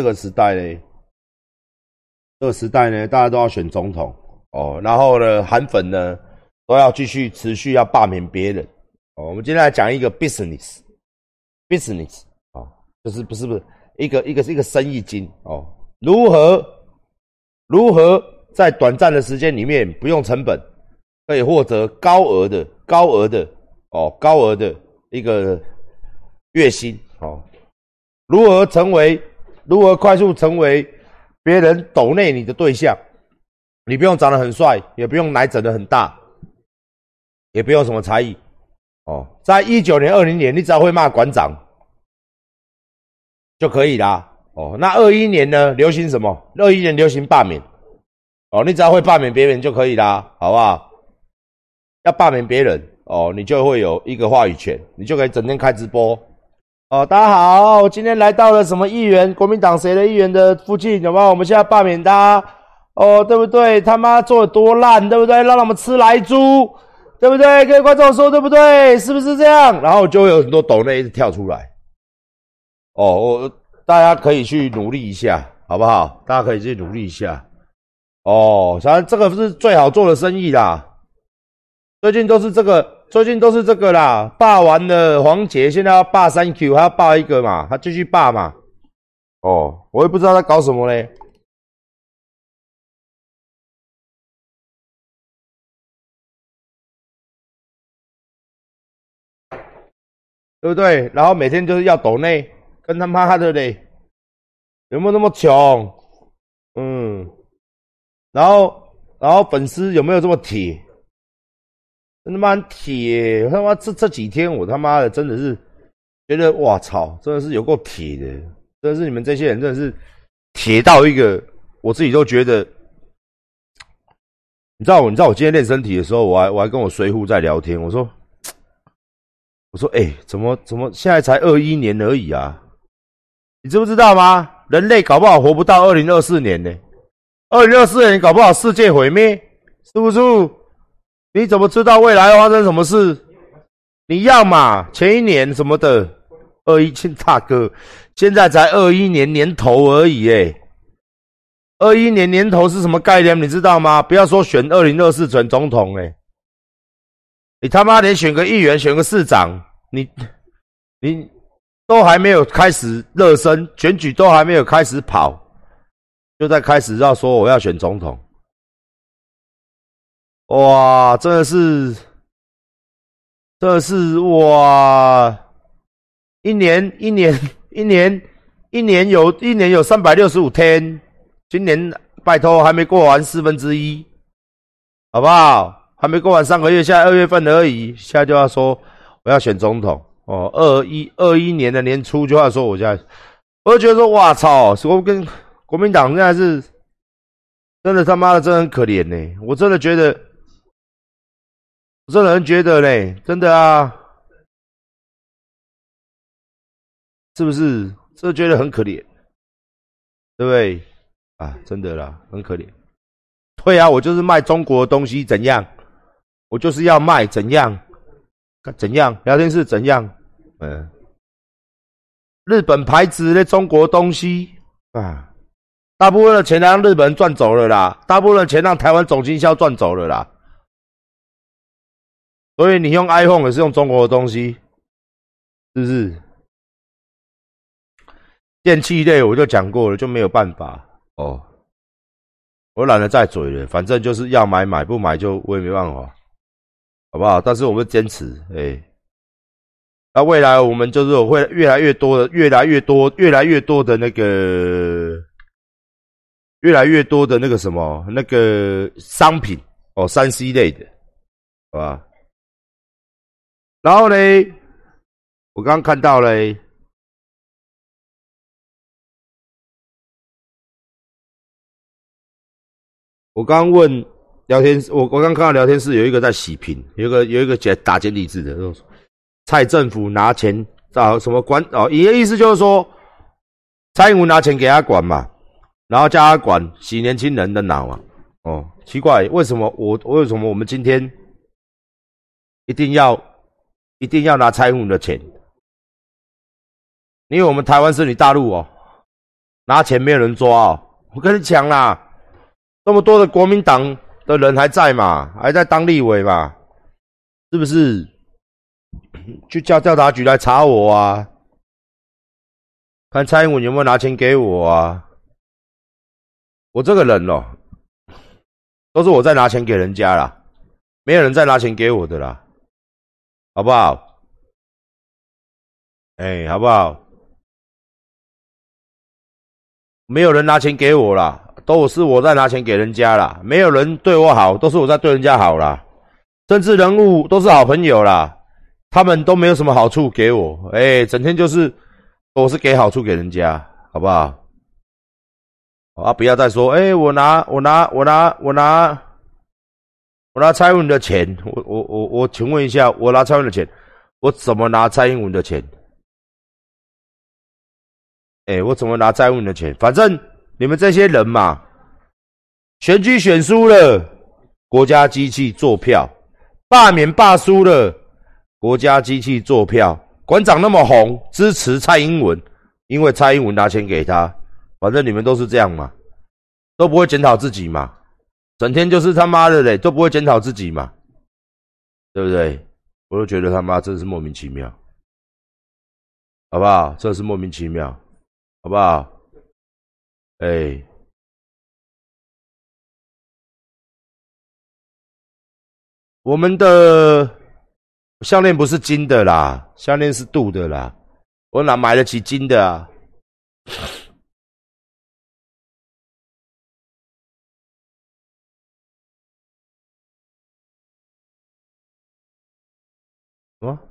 这个时代呢，这个时代呢，大家都要选总统哦，然后呢，韩粉呢都要继续持续要罢免别人哦。我们今天来讲一个 business，business 啊，就是不是不是一个一个是一个生意经哦，如何如何在短暂的时间里面不用成本，可以获得高额的高额的哦高额的一个月薪哦，如何成为？如何快速成为别人抖内你的对象？你不用长得很帅，也不用奶整的很大，也不用什么才艺哦。在一九年、二零年，你只要会骂馆长就可以啦。哦，那二一年呢？流行什么？二一年流行罢免哦，你只要会罢免别人就可以啦，好不好？要罢免别人哦，你就会有一个话语权，你就可以整天开直播。哦，大家好，今天来到了什么议员？国民党谁的议员的附近？有没有？我们现在罢免他，哦，对不对？他妈做的多烂，对不对？让他们吃来猪，对不对？各位观众说对不对？是不是这样？然后就会有很多抖内一直跳出来。哦，我大家可以去努力一下，好不好？大家可以去努力一下。哦，反正这个是最好做的生意啦。最近都是这个。最近都是这个啦，霸完了黄杰，现在要霸三 Q，还要霸一个嘛，他继续霸嘛。哦，我也不知道他搞什么嘞，对不对？然后每天就是要抖内，跟他妈的嘞，有没有那么穷？嗯，然后然后粉丝有没有这么铁？他妈铁！他妈这这几天我他妈的真的是觉得哇操，真的是有够铁的，真的是你们这些人真的是铁到一个，我自己都觉得。你知道我，你知道我今天练身体的时候，我还我还跟我随扈在聊天，我说我说哎，怎么怎么现在才二一年而已啊？你知不知道吗？人类搞不好活不到二零二四年呢，二零二四年搞不好世界毁灭，是不是？你怎么知道未来发生什么事？你要嘛前一年什么的二一庆大哥，现在才二一年年头而已诶二一年年头是什么概念？你知道吗？不要说选二零二四选总统诶你他妈连选个议员、选个市长，你你都还没有开始热身，选举都还没有开始跑，就在开始要说我要选总统。哇，真的是，真的是哇！一年一年 一年一年有一年有三百六十五天，今年拜托还没过完四分之一，好不好？还没过完上个月，现在二月份而已，现在就要说我要选总统哦。二一二一年的年初就要说我现在，我就觉得说哇操，我跟国民党现在是真的他妈的真的很可怜呢，我真的觉得。我这人觉得嘞，真的啊，是不是？这觉得很可怜，对不对？啊，真的啦，很可怜。对啊，我就是卖中国的东西，怎样？我就是要卖怎样？怎样？聊天室怎样？嗯，日本牌子的中国东西啊，大部分的钱让日本人赚走了啦，大部分的钱让台湾总经销赚走了啦。所以你用 iPhone 也是用中国的东西，是不是？电器类我就讲过了，就没有办法哦。我懒得再嘴了，反正就是要买买，不买就我也没办法，好不好？但是我们坚持，哎，那未来我们就是会越来越多的，越来越多，越来越多的那个，越来越多的那个什么那个商品哦，三 C 类的，好吧？然后呢，我刚刚看到嘞，我刚问聊天，我我刚看到聊天室有一个在洗屏，有一个有一个解打简体字的，蔡政府拿钱找什么管哦？你的意思就是说，蔡英文拿钱给他管嘛，然后叫他管洗年轻人的脑嘛？哦，奇怪，为什么我为什么我们今天一定要？一定要拿蔡英文的钱，因为我们台湾是你大陆哦，拿钱没有人抓哦。我跟你讲啦，这么多的国民党的人还在嘛，还在当立委嘛，是不是？去叫调查局来查我啊，看蔡英文有没有拿钱给我啊？我这个人哦，都是我在拿钱给人家啦，没有人再拿钱给我的啦，好不好？哎，好不好？没有人拿钱给我啦，都是我在拿钱给人家啦。没有人对我好，都是我在对人家好啦。政治人物都是好朋友啦，他们都没有什么好处给我，哎，整天就是我是给好处给人家，好不好？啊，不要再说，哎，我拿我拿我拿我拿我拿蔡英文的钱，我我我我，请问一下，我拿蔡英文的钱，我怎么拿蔡英文的钱？哎，我怎么拿蔡英文的钱？反正你们这些人嘛，选举选输了，国家机器做票；罢免罢输了，国家机器做票。馆长那么红，支持蔡英文，因为蔡英文拿钱给他。反正你们都是这样嘛，都不会检讨自己嘛，整天就是他妈的嘞，都不会检讨自己嘛，对不对？我都觉得他妈真是莫名其妙，好不好？真是莫名其妙。好不好？哎，我们的项链不是金的啦，项链是镀的啦。我哪买得起金的啊？什么？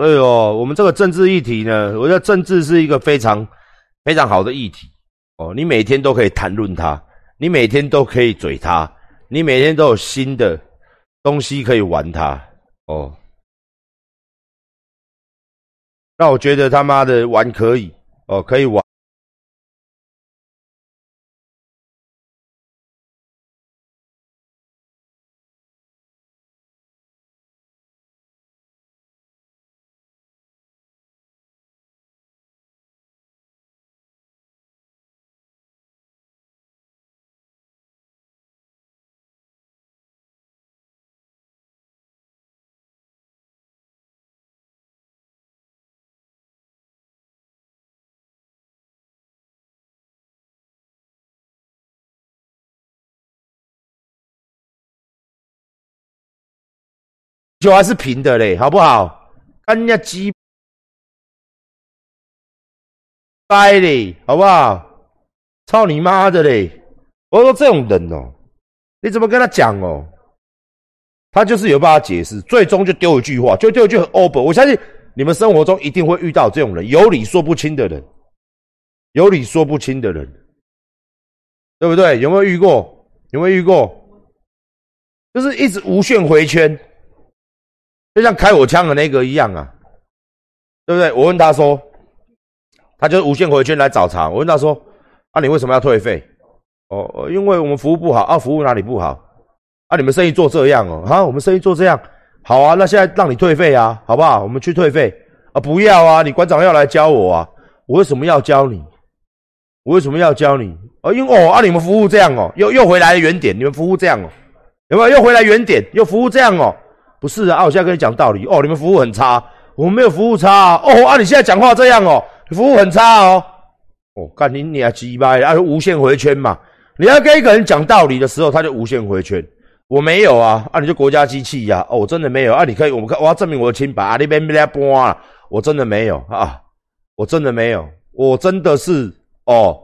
所以哦，我们这个政治议题呢，我觉得政治是一个非常非常好的议题哦。你每天都可以谈论它，你每天都可以嘴它，你每天都有新的东西可以玩它哦。那我觉得他妈的玩可以哦，可以玩。球还是平的嘞，好不好？看人家鸡掰嘞，好不好？操你妈的嘞！我说这种人哦，你怎么跟他讲哦？他就是有办法解释，最终就丢一句话，就丢一句很 open。我相信你们生活中一定会遇到这种人，有理说不清的人，有理说不清的人，对不对？有没有遇过？有没有遇过？就是一直无限回圈。就像开我枪的那个一样啊，对不对？我问他说，他就无限回圈来找茬。我问他说，啊，你为什么要退费？哦，因为我们服务不好啊，服务哪里不好？啊，你们生意做这样哦，啊，我们生意做这样，好啊，那现在让你退费啊，好不好？我们去退费啊，不要啊，你馆长要来教我啊，我为什么要教你？我为什么要教你？啊，因为哦，啊，你们服务这样哦，又又回来原点，你们服务这样哦，有没有？又回来原点，又服务这样哦。不是啊，我现在跟你讲道理哦。你们服务很差，我们没有服务差哦。啊，你现在讲话这样哦，服务很差哦。哦，干你你啊鸡巴啊，无限回圈嘛。你要跟一个人讲道理的时候，他就无限回圈。我没有啊，啊，你就国家机器呀。哦，我真的没有啊。你可以，我们看，我要证明我的清白啊。那边被人家搬了，我真的没有啊，我真的没有，我真的是哦，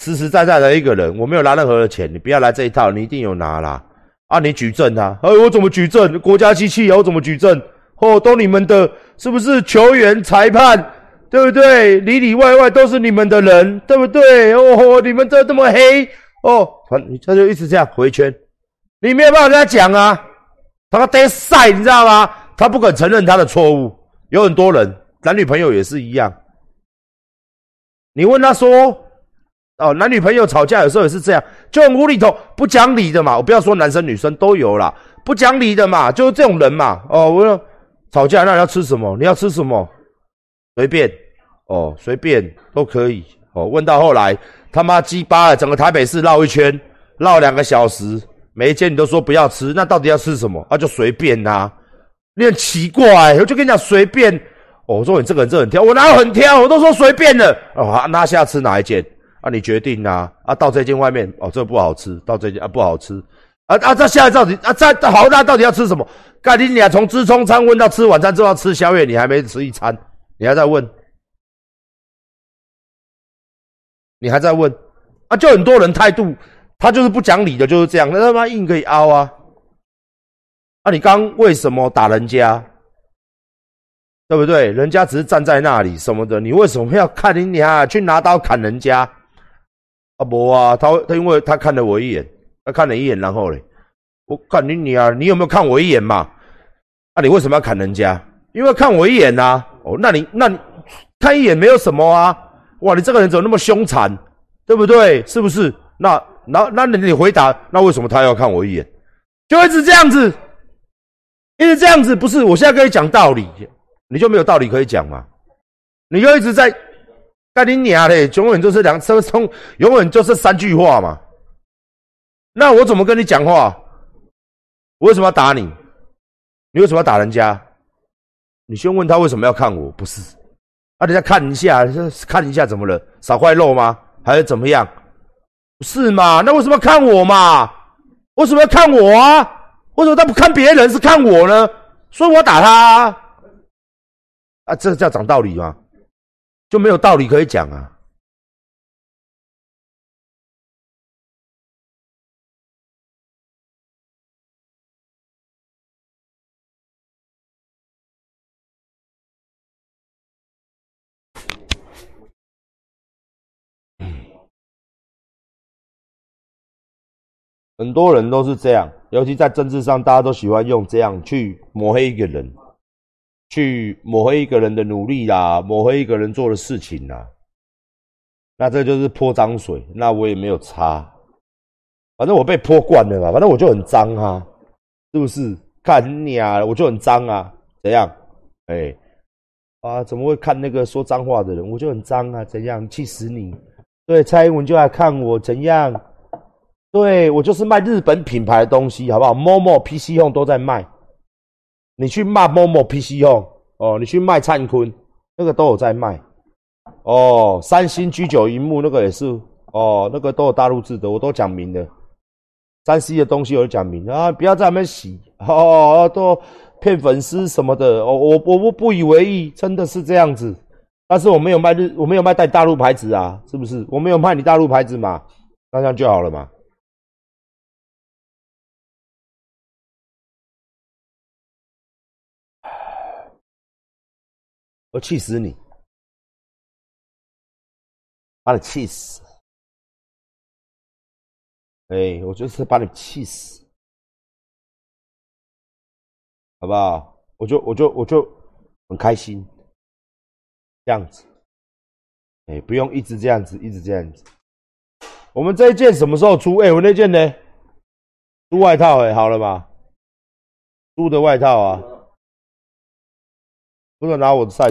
实实在在的一个人，我没有拿任何的钱。你不要来这一套，你一定有拿啦。啊！你举证啊！哎，我怎么举证？国家机器啊，我怎么举证？哦，都你们的，是不是球员、裁判，对不对？里里外外都是你们的人，对不对？哦，你们这这么黑哦，他他就一直这样回圈，你没有办法跟他讲啊，他个呆晒，你知道吗？他不肯承认他的错误，有很多人男女朋友也是一样。你问他说，哦，男女朋友吵架有时候也是这样，就很无厘头、不讲理的嘛。我不要说男生女生都有啦，不讲理的嘛，就是这种人嘛。哦，我说吵架那你要吃什么？你要吃什么？随便，哦，随便都可以。哦，问到后来他妈鸡巴了，整个台北市绕一圈，绕两个小时，每一间你都说不要吃，那到底要吃什么？啊，就随便呐。你很奇怪，我就跟你讲随便。哦，我说你这个人真很挑，我哪有很挑？我都说随便的。哦，那下吃哪一件？啊，你决定啊。啊，到这间外面，哦，这不好吃。到这间啊，不好吃。啊啊，这下在到底啊，在好，那到底要吃什么？干你俩从吃中餐问到吃晚餐，之后吃宵夜，你还没吃一餐，你还在问？你还在问？啊，就很多人态度，他就是不讲理的，就是这样。那他妈硬可以凹啊。那你刚为什么打人家？对不对？人家只是站在那里什么的，你为什么要看你俩去拿刀砍人家？啊不啊，他他因为他看了我一眼，他看了一眼，然后嘞，我看你你啊，你有没有看我一眼嘛？啊，你为什么要砍人家？因为看我一眼呐。哦，那你那你看一眼没有什么啊？哇，你这个人怎么那么凶残？对不对？是不是？那那那你回答，那为什么他要看我一眼？就一直这样子。一直这样子不是，我现在跟你讲道理，你就没有道理可以讲嘛？你就一直在干你娘嘞，永远就是两分钟，永远就是三句话嘛。那我怎么跟你讲话？我为什么要打你？你为什么要打人家？你先问他为什么要看我？不是，啊，人家看一下，看一下怎么了？少块肉吗？还是怎么样？是吗？那为什么要看我嘛？为什么要看我啊？为什么他不看别人，是看我呢？所以我打他啊！这叫讲道理吗？就没有道理可以讲啊！很多人都是这样。尤其在政治上，大家都喜欢用这样去抹黑一个人，去抹黑一个人的努力啦，抹黑一个人做的事情啦。那这就是泼脏水，那我也没有擦，反正我被泼惯了嘛，反正我就很脏啊，是不是？看你啊，我就很脏啊，怎样？哎，啊，怎么会看那个说脏话的人？我就很脏啊，怎样？气死你！对，蔡英文就来看我，怎样？对我就是卖日本品牌的东西，好不好？Momo PC Home 都在卖，你去骂某某 PC 哦哦，你去卖灿坤，那个都有在卖哦。三星 G 九荧幕那个也是哦，那个都有大陆制的，我都讲明了。三 C 的东西我都讲明啊，不要在那边洗哦，都骗粉丝什么的哦。我我不不以为意，真的是这样子。但是我没有卖日，我没有卖带大陆牌子啊，是不是？我没有卖你大陆牌子嘛，那这样就好了嘛。我气死你！把你气死！哎，我就是把你气死，好不好？我就我就我就很开心，这样子。哎，不用一直这样子，一直这样子。我们这一件什么时候出？哎，我那件呢？出外套哎，好了吧？租的外套啊，不能拿我的晒。